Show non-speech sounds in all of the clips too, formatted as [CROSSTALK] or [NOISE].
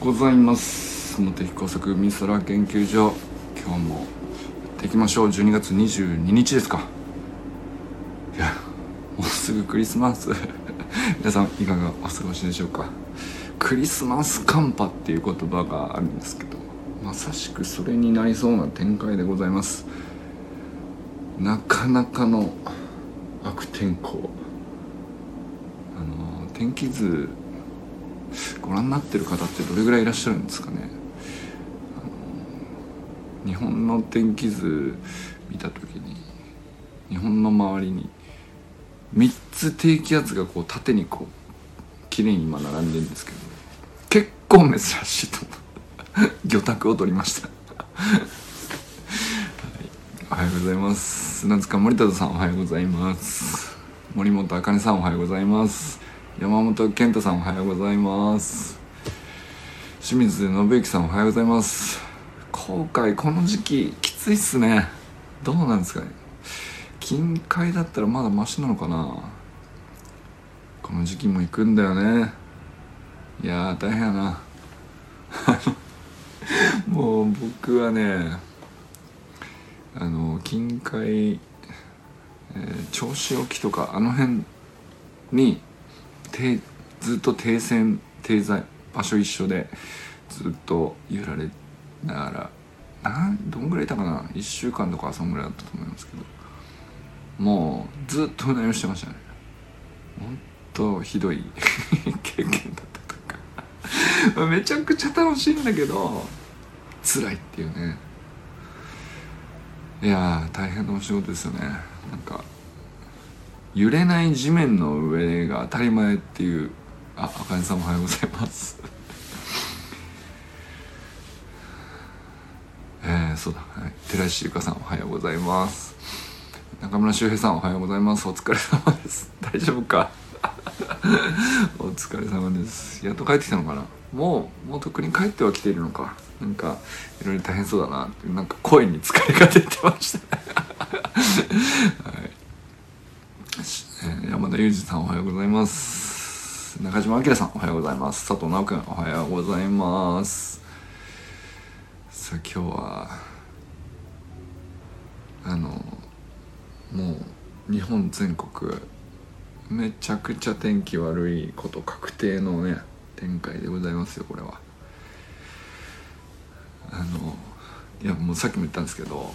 ございます。茂木工作美空研究所今日もやっていきましょう。12月22日ですか。いやもうすぐクリスマス。[LAUGHS] 皆さんいかがお過ごしでしょうか。クリスマス寒波っていう言葉があるんですけどまさしくそれになりそうな展開でございます。なかなかの悪天候。あの天気図ご覧になってる方ってどれぐらいいらっしゃるんですかね？日本の天気図見た時に日本の周りに3つ低気圧がこう縦にこう綺麗に今並んでるんですけど結構珍しいと思う。[LAUGHS] 魚拓を取りました、はい、おはようございます。砂塚森田さんおはようございます。森本茜さんおはようございます。山本健太さんおはようございます。清水信之さんおはようございます。後悔この時期きついっすね。どうなんですかね。近海だったらまだマシなのかな。この時期も行くんだよね。いや大変やな。[LAUGHS] もう僕はねあの近海、えー、銚子沖とかあの辺にずっと停戦停在場所一緒でずっと揺られながらなんどんぐらいいたかな？1週間とかそんぐらいだったと思いますけど。もうずっとうなりをしてましたね。ほんとひどい [LAUGHS] 経験だったとか。めちゃくちゃ楽しいんだけど辛いっていうね。いや大変なお仕事ですよね。なんか揺れない地面の上が当たり前っていう。ああかねさんおはようございます。[LAUGHS] えー、そうだ、はい、寺石ゆかさんおはようございます。中村修平さんおはようございます。お疲れ様です。[LAUGHS] 大丈夫か？[LAUGHS] お疲れ様です。やっと帰ってきたのかな？もうもうとっくに帰ってはきているのか。なんかいろいろ大変そうだなって。なんか声に疲れが出てました。はいえー、山田裕二さんおはようございます。中島明さんおはようございます。佐藤直君おはようございます。さあ今日はあのもう日本全国めちゃくちゃ天気悪いこと確定のね展開でございますよこれは。あのいやもうさっきも言ったんですけど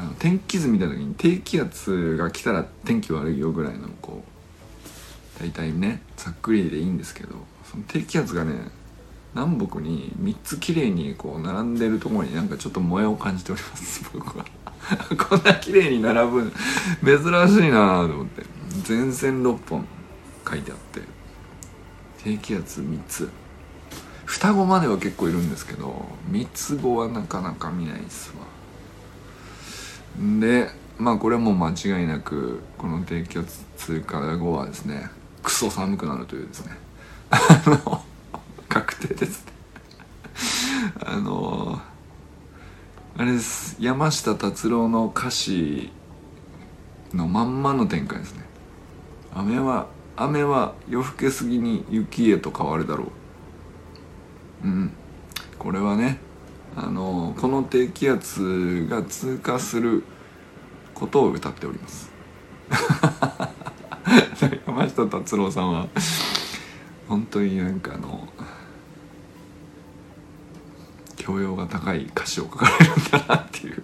あの天気図見た時に低気圧が来たら天気悪いよぐらいのこう大体ねざっくりでいいんですけどその低気圧がね南北に3つ綺麗にこう並んでるところになんかちょっと萌えを感じております [LAUGHS] 僕は。[LAUGHS] こんな綺麗に並ぶ珍しいなと思って。前線6本書いてあって低気圧3つ。双子までは結構いるんですけど三つ子はなかなか見ないっすわ。でまあこれも間違いなくこの低気圧通過後はですねクソ寒くなるというですねあの確定ですね。あのあれです。山下達郎の歌詞のまんまの展開ですね。雨は雨は夜更けすぎに雪へと変わるだろう。うん。これはねあのこの低気圧が通過することを歌っております。[LAUGHS] 山下達郎さんは本当になんかあの教養が高い歌詞を書かれるんだなっていう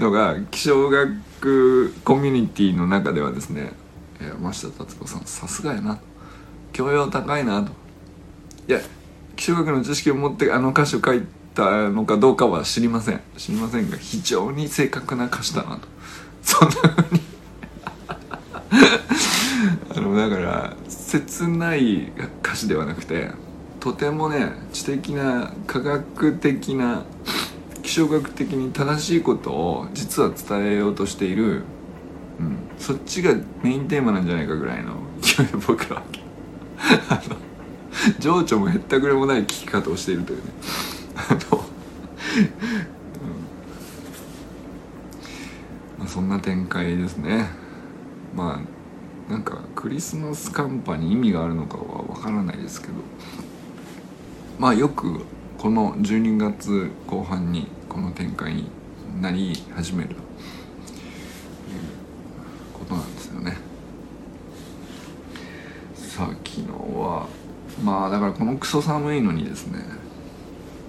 のが気象学コミュニティの中ではですね山下達郎さんさすがやな。教養高いなと。いや気象学の知識を持ってあの歌詞を書いたのかどうかは知りません。知りませんが非常に正確な歌詞だなと。そんなふうに。[LAUGHS] あのだから切ない歌詞ではなくてとてもね知的な科学的な気象学的に正しいことを実は伝えようとしている、うん、そっちがメインテーマなんじゃないかぐらいの勢いで僕は。情緒もへったくれもない聞き方をしているというね。あ [LAUGHS] の、まあ、そんな展開ですね。まあなんかクリスマス寒波に意味があるのかはわからないですけど。まあよくこの12月後半にこの展開になり始めるということなんですよね。さあ昨日はまあだからこのクソ寒いのにですね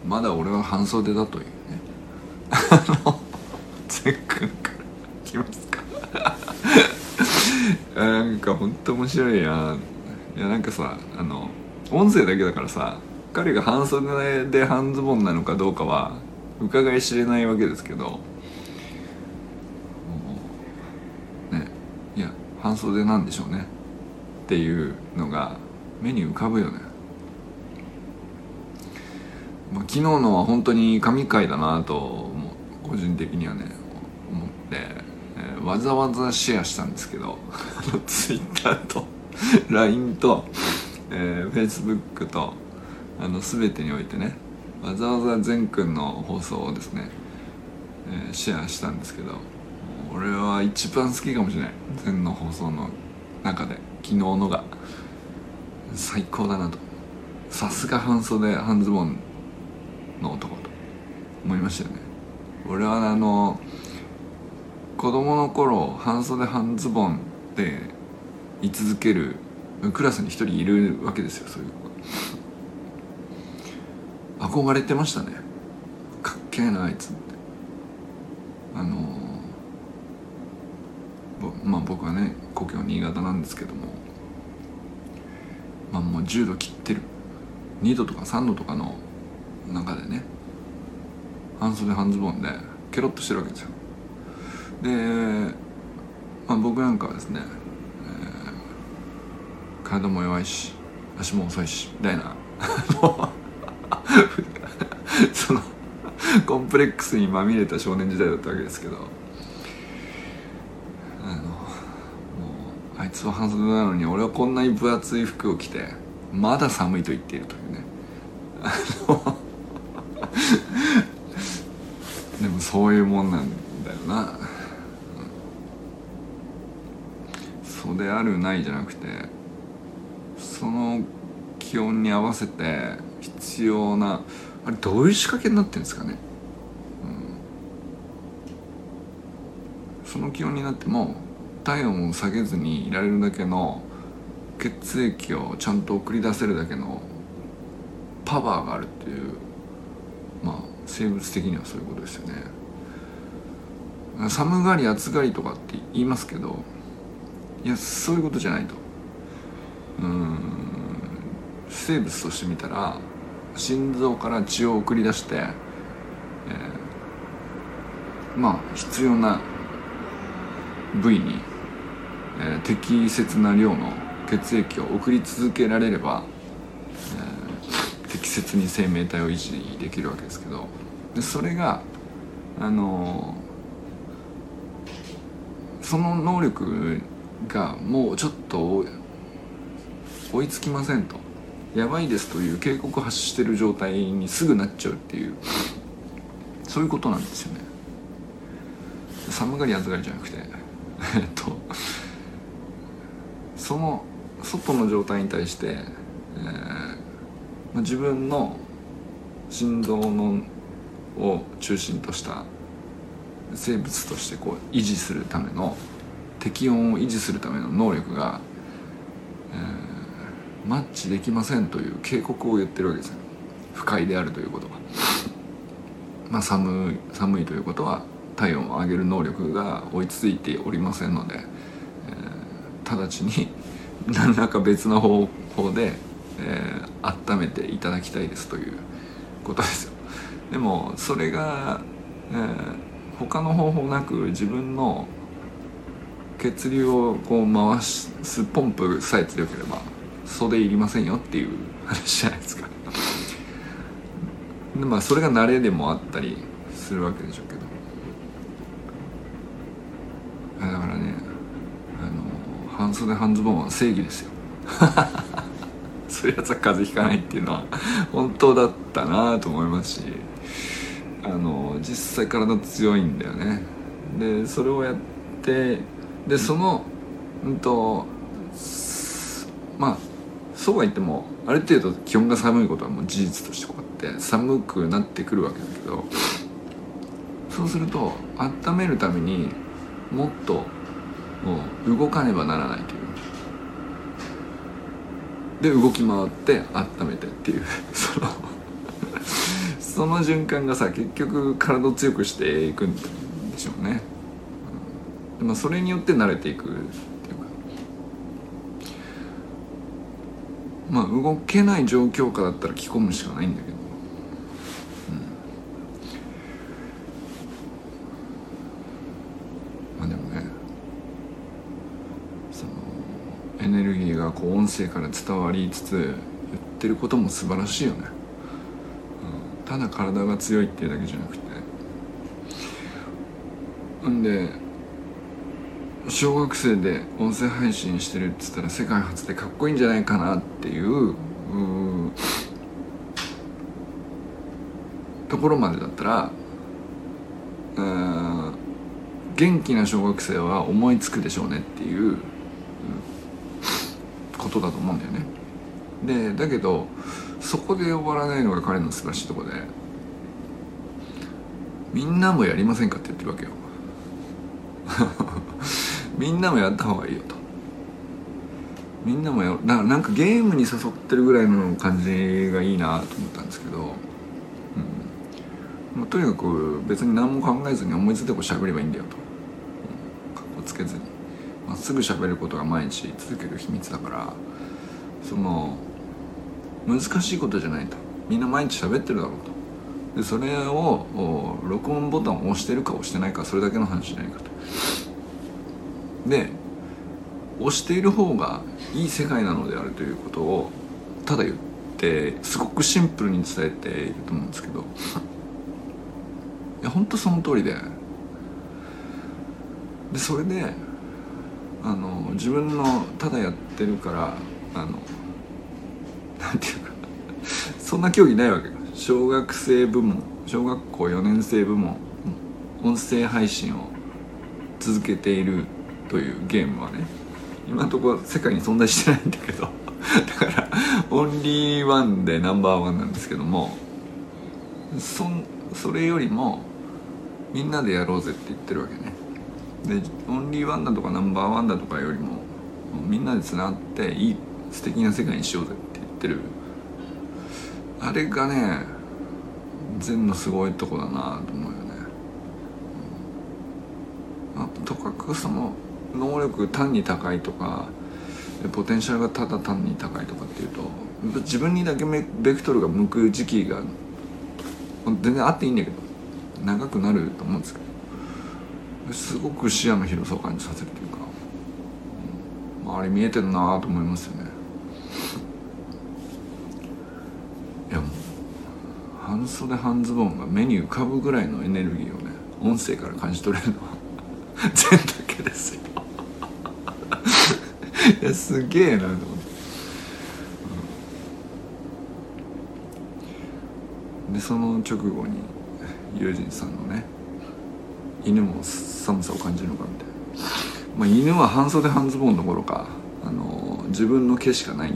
まだ俺は半袖だというね。[LAUGHS] あのゼックンから来ますか。[LAUGHS] なんかほんと面白いやいやなんかさあの音声だけだからさ彼が半袖で半ズボンなのかどうかは伺い知れないわけですけど。ねいや半袖なんでしょうね。っていうのが目に浮かぶよね、昨日のは本当に神回だなと個人的にはね思って、えー、わざわざシェアしたんですけど [LAUGHS] Twitter と [LAUGHS] LINE と、えー、Facebook とあの全てにおいてねわざわざ善くんの放送をですね、えー、シェアしたんですけど俺は一番好きかもしれない。善の放送の中で昨日のが最高だなと。さすが半袖半ズボンの男と思いましたよね。俺はあの子供の頃半袖半ズボンで居続けるクラスに一人いるわけですよそういう子が憧れてましたね。かっけえなあいつって。あのまあ僕はね故郷新潟なんですけども。まあもう10度切ってる。2度とか3度とかの中でね。半袖半ズボンでケロッとしてるわけですよ。で、まあ、僕なんかはですね、えー、体も弱いし足も遅いしみたいな。[LAUGHS] そのコンプレックスにまみれた少年時代だったわけですけど。あのもうあいつは半袖なのに俺はこんなに分厚い服を着てまだ寒いと言っているというねあのでもそういうもんなんだよな、そうであるないじゃなくてその気温に合わせて必要なあれどういう仕掛けになってるんですかね、うん、その気温になっても体温を下げずにいられるだけの血液をちゃんと送り出せるだけのパワーがあるっていうまあ生物的にはそういうことですよね。寒がり暑がりとかって言いますけどいやそういうことじゃないと。うん。生物として見たら心臓から血を送り出して、えー、まあ必要な部位に、えー、適切な量の血液を送り続けられれば、えー、適切に生命体を維持できるわけですけど。でそれがあの、その能力がもうちょっと追いつきませんと。やばいですという警告を発してる状態にすぐなっちゃうっていう。そういうことなんですよね。寒がり暑がりじゃなくて。えっと。その外の状態に対して、えー、自分の心臓のを中心とした生物としてこう維持するための適温を維持するための能力が、えー、マッチできませんという警告を言ってるわけですよ。不快であるということは。まあ寒い寒いということは体温を上げる能力が追いついておりませんので、えー、直ちに [LAUGHS] 何らか別の方法で、えー、温めていただきたいですということですよ。でもそれが、えー、他の方法なく自分の血流をこう回すポンプさえ強ければ袖いりませんよっていう話じゃないですか。でまあそれが慣れでもあったりするわけでしょうけど。だからねあの半袖半ズボンは正義ですよ。[LAUGHS] そういうやつは風邪ひかないっていうのは本当だったなと思いますし。あの実際体強いんだよね。でそれをやってでそのうんとまあそうは言ってもある程度気温が寒いことはもう事実としてこうやって寒くなってくるわけだけどそうすると温めるためにもっともう動かねばならないという。で動き回って温めてっていう [LAUGHS] そのその循環がさ結局体を強くしていくんでしょうね、うん、まあそれによって慣れていくっていうか。まあ動けない状況下だったら着込むしかないんだけど。うん、まあでもねそのエネルギーがこう音声から伝わりつつ言ってることも素晴らしいよね、ただ体が強いっていうだけじゃなくて。んで小学生で音声配信してるっつったら世界初でかっこいいんじゃないかなっていうところまでだったら元気な小学生は思いつくでしょうねっていうことだと思うんだよね。でだけどそこで終わらないのが彼の素晴らしいとこでみんなもやりませんかって言ってるわけよ。[LAUGHS] みんなもやった方がいいよと。みんなもやだからなんかゲームに誘ってるぐらいの感じがいいなと思ったんですけど、うん。まあ、とにかく別に何も考えずに思いついてこう喋ればいいんだよと、うん、かっこつけずに。まっすぐ喋ることが毎日続ける秘密だからその難しいことじゃないと。みんな毎日喋ってるだろうと。でそれを録音ボタンを押してるか押してないかそれだけの話じゃないかと。で押している方がいい世界なのであるということをただ言ってすごくシンプルに伝えていると思うんですけど。いや本当その通りで。でそれであの自分のただやってるからあのなんていうか [LAUGHS] そんな競技ないわけ小学生部門小学校4年生部門音声配信を続けているというゲームはね今のところ世界に存在してないんだけど [LAUGHS] だからオンリーワンでナンバーワンなんですけどもそそれよりもみんなでやろうぜって言ってるわけね。でオンリーワンだとかナンバーワンだとかよりもみんなでつながっていい素敵な世界にしようぜ。ってる。あれがね禅のすごいとこだなと思うよね、あとかくその能力単に高いとかポテンシャルがただ単に高いとかっていうと自分にだけベクトルが向く時期が全然あっていいんだけど長くなると思うんですけどすごく視野の広さを感じさせるというか、うん、周り見えてるなと思いますよねいやもう半袖半ズボンが目に浮かぶぐらいのエネルギーをね音声から感じ取れるのは。[LAUGHS] 全だけですよ。いやすげえなと思って、うん、でその直後に友人さんのね犬も寒さを感じるのかみたいな、まあ、犬は半袖半ズボンどころか。あの自分の毛しかないん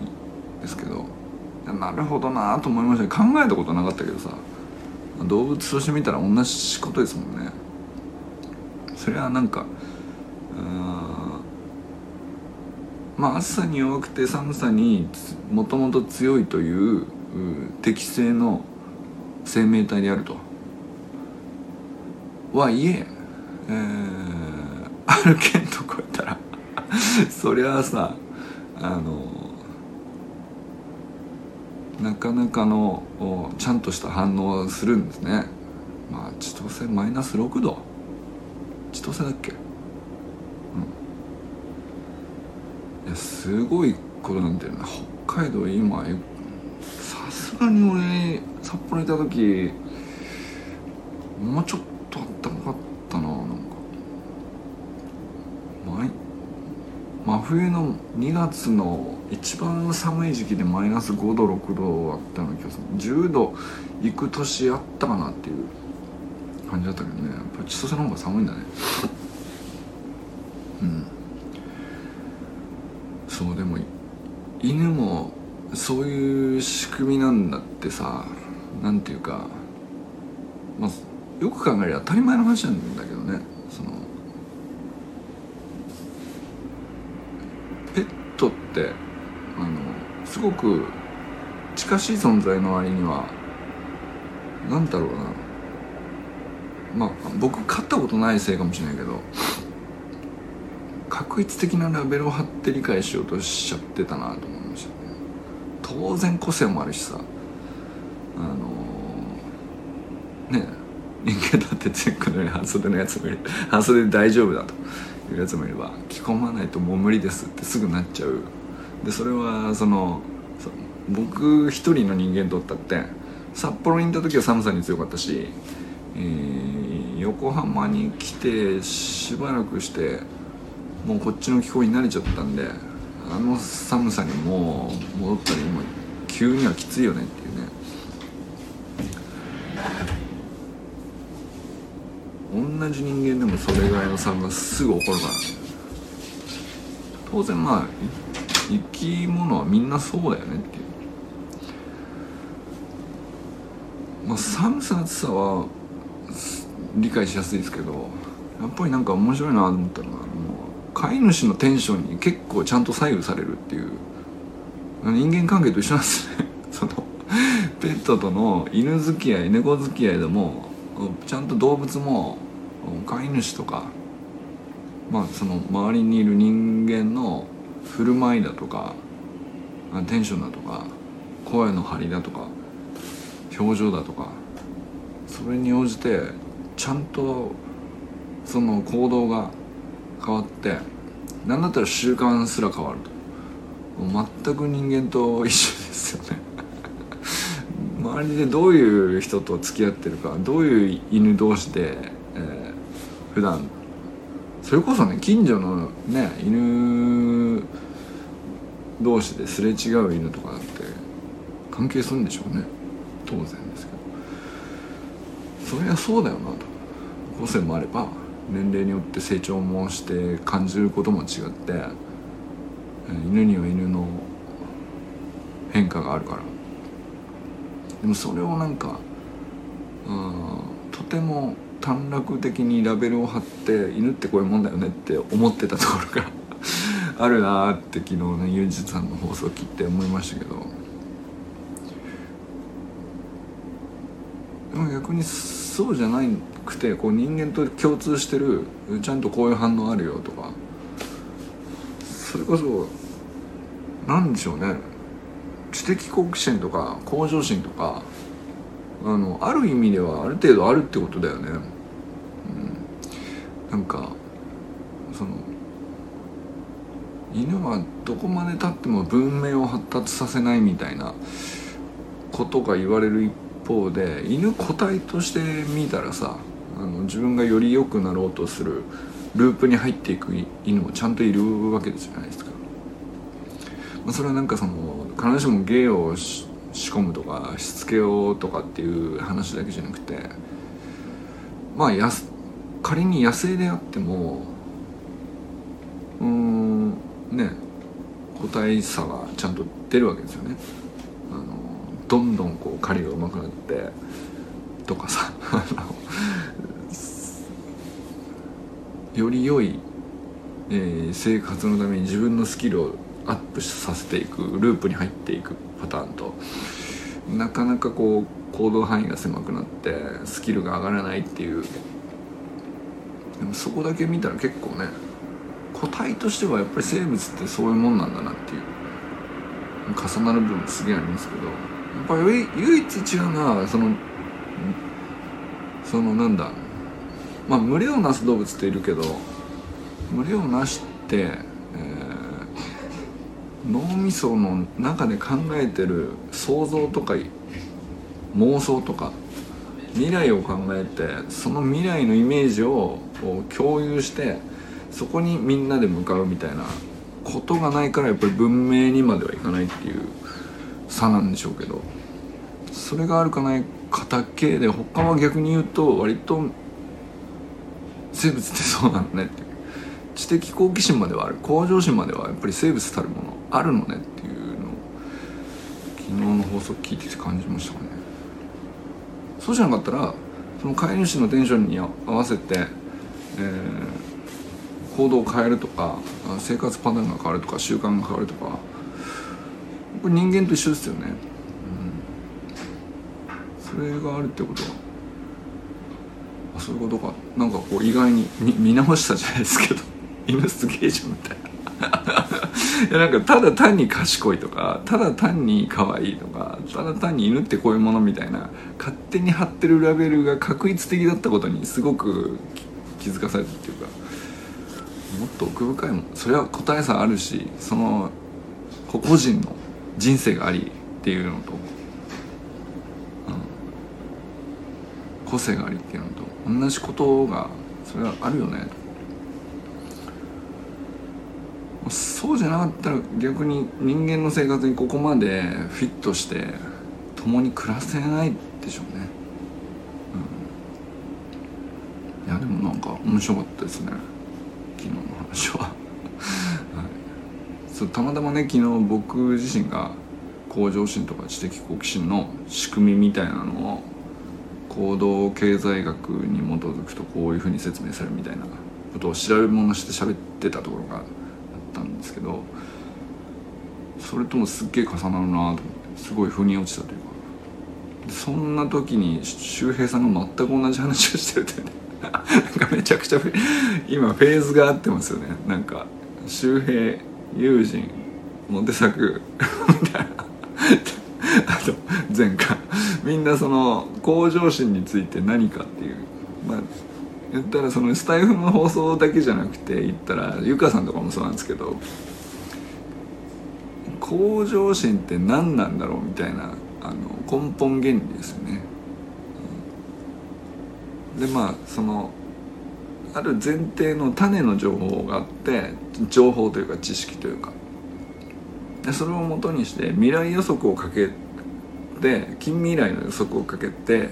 ですけど。なるほどなと思いました考えたことなかったけどさ動物として見たら同じことですもんね。それはなんかまあ暑さに弱くて寒さにもともと強いという適正の生命体であると。はいええー、歩けんとこやったらそりゃあさあのなかなかのちゃんとした反応をするんですね。まあ千歳マイナス6度。千歳だっけ？うん。いやすごいことなんだよな。北海道今さすがに俺札幌にいた時もうちょっとあったかかったななんか真冬の2月の一番寒い時期でマイナス5度6度あったような気がする。10度行く年あったかなっていう感じだったけどね。やっぱ千歳の方が寒いんだね。[LAUGHS] うん。そうでも犬もそういう仕組みなんだってさなんていうかまあよく考えれば当たり前の話なんだけどねそのペットってあのすごく近しい存在の割にはなんだろうな。まあ僕飼ったことないせいかもしれないけど確率的なラベルを貼って理解しようとしちゃってたなと思いましたね。当然個性もあるしさ。あのね人間だってチェックのように半袖のやつもいる半袖で大丈夫だというやつもいれば着込まないともう無理ですってすぐなっちゃうでそれはその僕一人の人間とったって札幌にいた時は寒さに強かったし、えー、横浜に来てしばらくしてもうこっちの気候に慣れちゃったんであの寒さにもう戻ったりも急にはきついよねっていうね。同じ人間でもそれぐらいの差がすぐ起こるから。当然まあ生き物はみんなそうだよねっていう。まあ寒さ暑さは理解しやすいですけどやっぱりなんか面白いなと思ったのがもう飼い主のテンションに結構ちゃんと左右されるっていう。人間関係と一緒なんですね。[LAUGHS] そのペットとの犬付き合い猫付き合いでもちゃんと動物も飼い主とかまあその周りにいる人間の振る舞いだとかテンションだとか声の張りだとか表情だとかそれに応じてちゃんとその行動が変わって何だったら習慣すら変わると。全く人間と一緒ですよね。[LAUGHS] 周りでどういう人と付き合ってるかどういう犬同士で、えー、普段それこそね近所のね犬同士ですれ違う犬とかだって関係するんでしょうね。当然ですけど。それはそうだよなと。個性もあれば年齢によって成長もして感じることも違って犬には犬の変化があるから。でもそれをなんかうんとても短絡的にラベルを貼って犬ってこういうもんだよねって思ってたところが [LAUGHS] あるなーって昨日ねユージさんの放送を聞いて思いましたけど。でも逆にそうじゃなくてこう人間と共通してるちゃんとこういう反応あるよとか。それこそ何でしょうね。知的好奇心とか向上心とかあのある意味ではある程度あるってことだよね、なんかその犬はどこまでたっても文明を発達させないみたいなことが言われる一方で犬個体として見たらさあの自分がより良くなろうとするループに入っていく犬もちゃんといるわけじゃないですか、まあ、それはなんかその必ずしも芸を仕込むとかしつけようとかっていう話だけじゃなくてまあや仮に野生であってもうんね個体差がちゃんと出るわけですよね。あのどんどんこう狩りがうまくなってとかさより良い、えー、生活のために自分のスキルをアップさせていくループに入っていくパターンとなかなかこう行動範囲が狭くなってスキルが上がらないっていうでもそこだけ見たら結構ね個体としてはやっぱり生物ってそういうもんなんだなっていう重なる部分すげえありますけどやっぱり唯一違うのはそのそのなんだまあ群れをなす動物っているけど群れをなして、えー、脳みその中で考えてる想像とか妄想とか未来を考えてその未来のイメージをを共有してそこにみんなで向かうみたいなことがないからやっぱり文明にまではいかないっていう差なんでしょうけどそれがあるかないかだけで他は逆に言うと割と生物ってそうなのねっていう。知的好奇心まではある。向上心まではやっぱり生物たるものあるのねっていうのを昨日の放送聞いてて感じましたかね。そうじゃなかったらその飼い主のテンションに合わせて、えー、行動を変えるとか生活パターンが変わるとか習慣が変わるとかこれ人間と一緒ですよね、うん、それがあるってことはあそういうことか。なんかこう意外に見直したじゃないですけど犬すげえじゃんみたいな。[LAUGHS] いやなんかただ単に賢いとかただ単に可愛いとかただ単に犬ってこういうものみたいな勝手に貼ってるラベルが確率的だったことにすごく気づかされたっていうかもっと奥深いもん。それは答えさあるしその個々人の人生がありっていうのと、うん、個性がありっていうのと同じことがそれはあるよね。とそうじゃなかったら逆に人間の生活にここまでフィットして共に暮らせないでしょうね、いやでもなんか面白かったですね。昨日の話は、はい、そうたまたまね昨日僕自身が向上心とか知的好奇心の仕組みみたいなのを行動経済学に基づくとこういうふうに説明されるみたいなことを調べ物して喋ってたところがあったんですけどそれともすっげえ重なるなと思ってすごい腑に落ちたというか。そんな時に周平さんが全く同じ話をしてるってね。なんかめちゃくちゃ今フェーズが合ってますよね。なんか周平友人モテ作みたいな。あと前回みんなその向上心について何かっていう。まあ言ったらそのスタイフの放送だけじゃなくて言ったらゆかさんとかもそうなんですけど向上心って何なんだろうみたいなあの根本原理ですよね。でまあそのある前提の種の情報があって情報というか知識というか。でそれをもとにして未来予測をかけて近未来の予測をかけて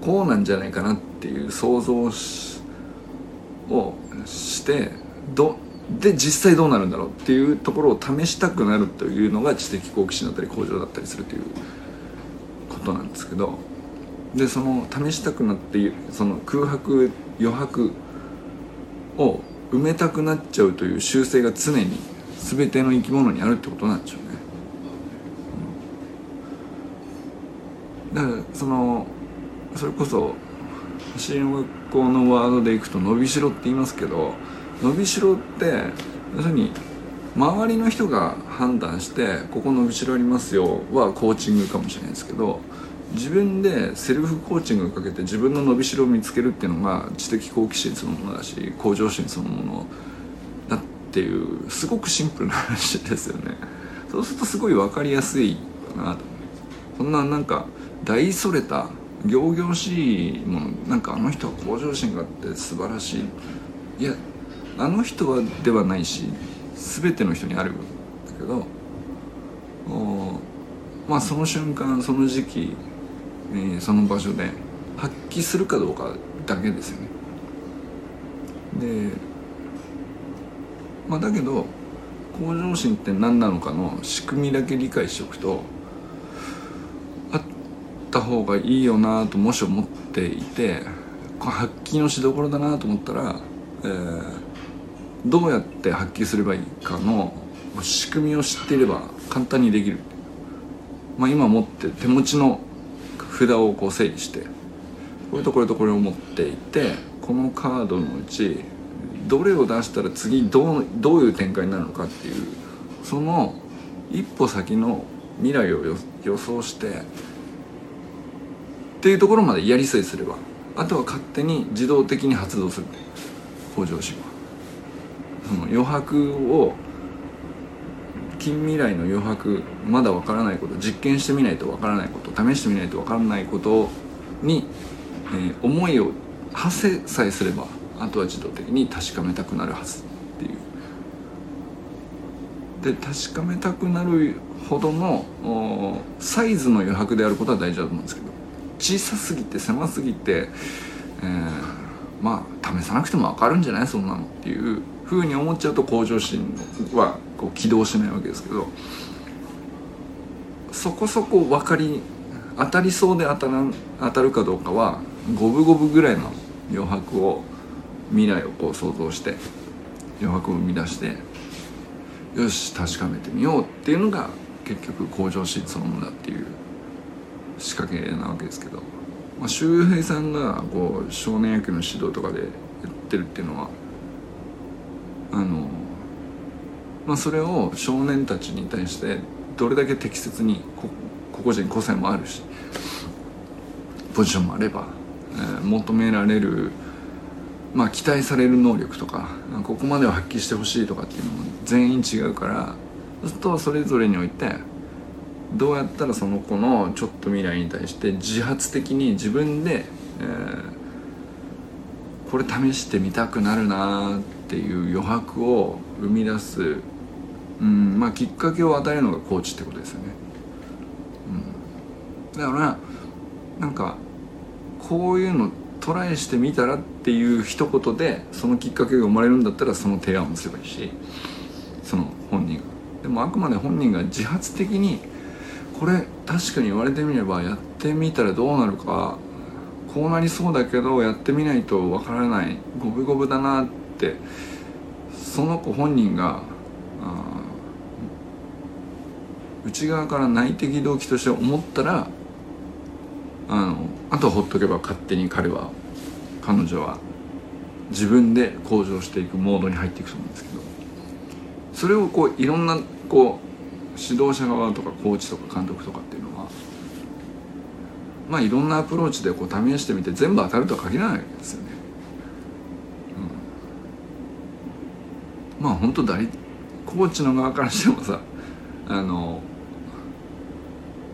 こうなんじゃないかなっていう想像ををしてどで実際どうなるんだろうっていうところを試したくなるというのが知的好奇心だったり向上だったりするということなんですけど。でその試したくなってその空白余白を埋めたくなっちゃうという習性が常に全ての生き物にあるってことなんでしょうね。だからそのそれこそ走りの学校のワードでいくと伸びしろって言いますけど伸びしろって要するに周りの人が判断してここ伸びしろありますよはコーチングかもしれないですけど自分でセルフコーチングをかけて自分の伸びしろを見つけるっていうのが知的好奇心そのものだし向上心そのものだっていうすごくシンプルな話ですよね。そうするとすごい分かりやすいかなと。そんななんか大それた仰々しいものなんかあの人は向上心があって素晴らしい。いやあの人はではないし全ての人にあるんだけどまあその瞬間その時期、えー、その場所で発揮するかどうかだけですよね。でまあだけど向上心って何なのかの仕組みだけ理解しておくとあった方がいいよなともし思っていて発揮のしどころだなと思ったら、えー、どうやって発揮すればいいかの仕組みを知っていれば簡単にできる、まあ、今持って手持ちの札をこう整理してこれとこれとこれを持っていてこのカードのうちどれを出したら次どうどういう展開になるのかっていうその一歩先の未来を予想してっていうところまでやりさえすればあとは勝手に自動的に発動する。向上心は。その余白を近未来の余白まだわからないこと実験してみないとわからないこと試してみないとわからないことに、えー、思いを馳せさえすればあとは自動的に確かめたくなるはずっていう。で確かめたくなるほどのサイズの余白であることは大事だと思うんですけど小さすぎて狭すぎて、えー、まあ試さなくても分かるんじゃない？そんなのっていうふうに思っちゃうと向上心はこう起動しないわけですけどそこそこ分かり当たりそうで当たらん当たるかどうかは五分五分ぐらいの余白を未来をこう想像して余白を生み出してよし確かめてみようっていうのが結局向上心そのものだっていう仕掛けなわけですけど、まあ、周平さんがこう少年野球の指導とかで言ってるっていうのはあのまあそれを少年たちに対してどれだけ適切に個々人個性もあるしポジションもあれば、えー、求められるまあ期待される能力とかここまでは発揮してほしいとかっていうのも全員違うからそうするとそれぞれにおいてどうやったらその子のちょっと未来に対して自発的に自分で、えー、これ試してみたくなるなっていう余白を生み出す、うんまあ、きっかけを与えるのがコーチってことですよね。うん、だからなんかこういうのトライしてみたらっていう一言でそのきっかけが生まれるんだったらその提案をすればいいしその本人がでもあくまで本人が自発的にこれ確かに言われてみればやってみたらどうなるかこうなりそうだけどやってみないとわからない五分五分だなってその子本人が内側から内的動機として思ったらあのあとほっとけば勝手に彼は彼女は自分で向上していくモードに入っていくと思うんですけどそれをこういろんなこう指導者側とかコーチとか監督とかっていうのはまあいろんなアプローチでこう試してみて全部当たるとは限らないですよね。まあ本当大コーチの側からしてもさあの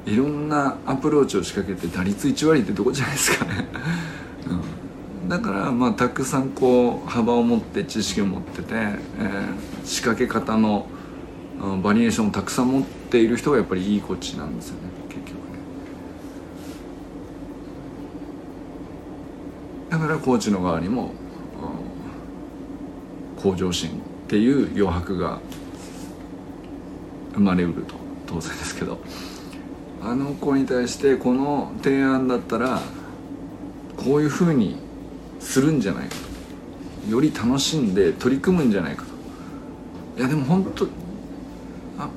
いろんなアプローチを仕掛けて打率1割ってどこじゃないですかね、[LAUGHS] うん、だからまあたくさんこう幅を持って知識を持ってて、えー、仕掛け方のバリエーションをたくさん持っている人がやっぱりいいコーチなんですよね結局ね。だからコーチの側にも、向上心っていう余白が生まれうると当然ですけど。あの子に対してこの提案だったらこういうふうにするんじゃないかと。より楽しんで取り組むんじゃないかと。いやでも本当あ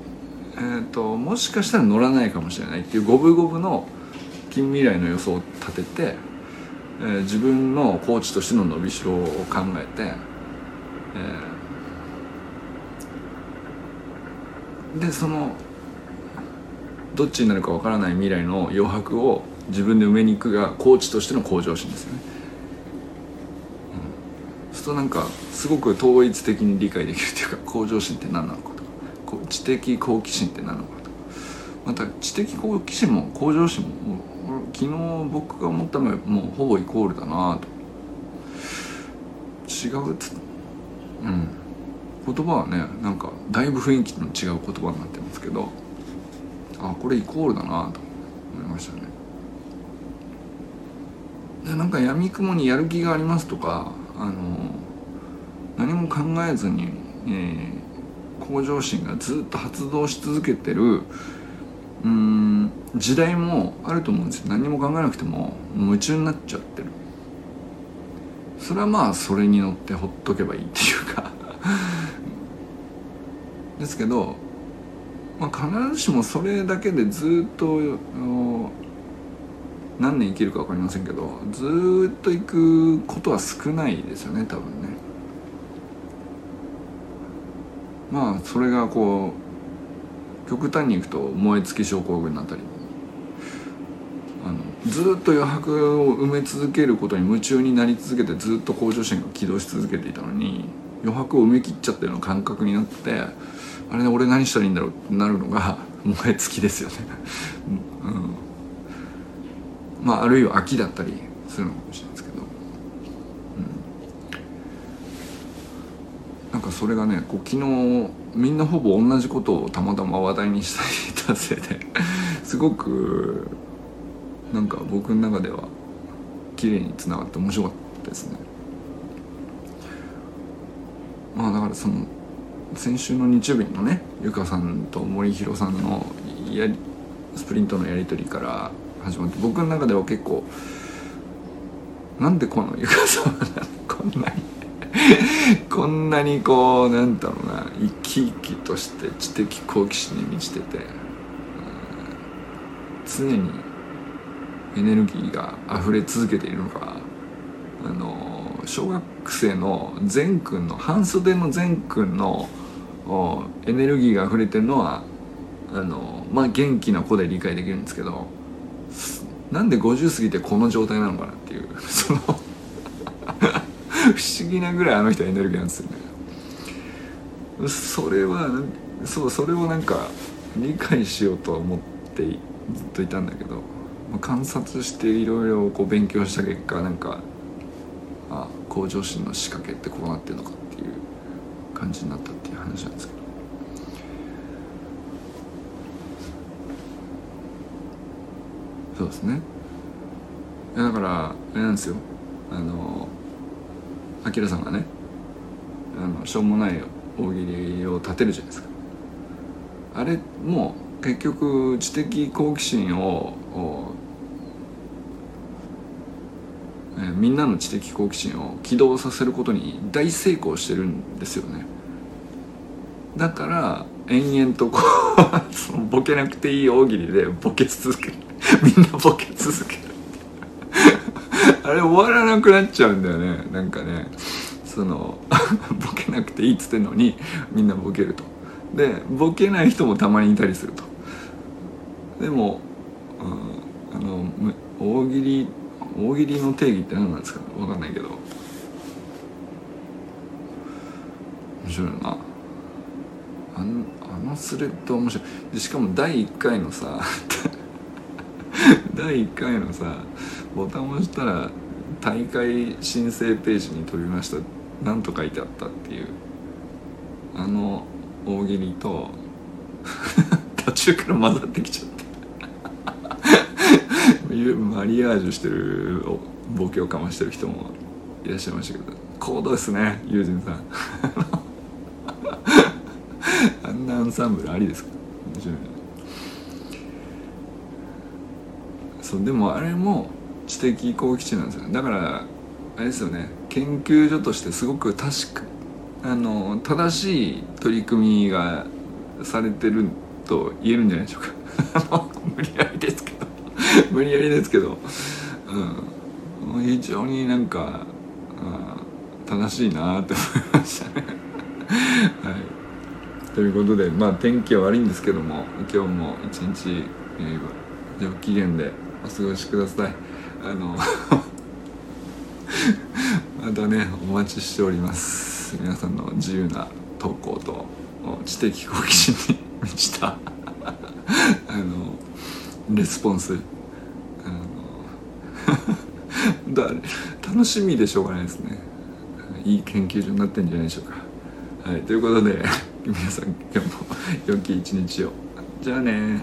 えっ、ー、ともしかしたら乗らないかもしれない。っていう五分五分の近未来の予想を立てて、えー、自分のコーチとしての伸びしろを考えて、えー、でそのどっちになるかわからない未来の余白を自分で埋めに行くがコーチとしての向上心ですよね、うん、そうするとなんかすごく統一的に理解できるっていうか向上心って何なのかとか。知的好奇心って何なのかとか。また知的好奇心も向上心も昨日僕が思ったのはもうほぼイコールだなと。違うつうん。言葉はねなんかだいぶ雰囲気の違う言葉になってますけど。あこれイコールだなと思いましたね。でなんかやみくもにやる気がありますとかあの何も考えずに、えー、向上心がずっと発動し続けてるうん時代もあると思うんですよ。何も考えなくても夢中になっちゃってる。それはまあそれに乗ってほっとけばいいっていうか。[LAUGHS] ですけどまあ、必ずしもそれだけでずっと何年生きるか分かりませんけどずっと行くことは少ないですよね多分ね。まあそれがこう極端にいくと燃え尽き症候群になったりあのずっと余白を埋め続けることに夢中になり続けてずっと向上心が起動し続けていたのに余白を埋め切っちゃったような感覚になってあれで俺何したらいいんだろうってなるのが [LAUGHS] 燃え尽きですよね。[LAUGHS] うん、まああるいは秋だったりするのかもしれないですけど、うん、なんかそれがねこう昨日みんなほぼ同じことをたまたま話題にしていたせいで [LAUGHS] すごくなんか僕の中では綺麗につながって面白かったですね。まあだからその先週の日曜日のねゆかさんと森弘さんのやりスプリントのやり取りから始まって僕の中では結構なんでこの床さんはこんなに [LAUGHS] こんなにこうなんだろうな生き生きとして知的好奇心に満ちてて、常にエネルギーが溢れ続けているのかあの小学校生の善くんの半袖の善くんのエネルギーが溢れてるのはあのまあ元気な子で理解できるんですけどなんで50過ぎてこの状態なのかなっていう [LAUGHS] その不思議なぐらいあの人エネルギーなんですよね。それはそうそれをなんか理解しようと思ってずっといたんだけど観察していろいろ勉強した結果なんか向上心の仕掛けってこうなってるのかっていう感じになったっていう話なんですけど。そうですね。だからあれなんですよ。あのアキラさんがねあのしょうもない大喜利を立てるじゃないですか。あれも結局知的好奇心をえー、みんなの知的好奇心を起動させることに大成功してるんですよね。だから延々とこう [LAUGHS] そのボケなくていい大喜利でボケ続ける。[LAUGHS] みんなボケ続ける。[LAUGHS] あれ終わらなくなっちゃうんだよね。なんかね。そのボケなくていいっつってんのにみんなボケると。でボケない人もたまにいたりすると。でも、うん、あの大喜利大喜利の定義って何なんですか？分かんないけど。面白いな。あのあのスレッド面白い。でしかも第1回のさ [LAUGHS] 第1回のさボタンを押したら大会申請ページに飛びました。何と書いてあったっていう。あの大喜利と [LAUGHS] 途中から混ざってきちゃってマリアージュしてるボケをかましてる人もいらっしゃいましたけど高度ですね友人さん。[LAUGHS] あんなアンサンブルありですか？面白い。そうでもあれも知的好奇心なんですよ。だからあれですよね。研究所としてすごく確かあの正しい取り組みがされてると言えるんじゃないでしょうか。[LAUGHS] 無理やりですけど。[LAUGHS] 無理やりですけど、うん、非常になんか、うん、正しいなって思いましたね。[LAUGHS] はい。ということでまあ天気は悪いんですけども今日も一日、えー、上機嫌でお過ごしください。あの [LAUGHS] またねお待ちしております。皆さんの自由な投稿と知的好奇心に満ちたあのレスポンス [LAUGHS] だ楽しみでしょうがないですね。いい研究所になってんじゃないでしょうか。はいということで皆さん今日も良き一日を。じゃあね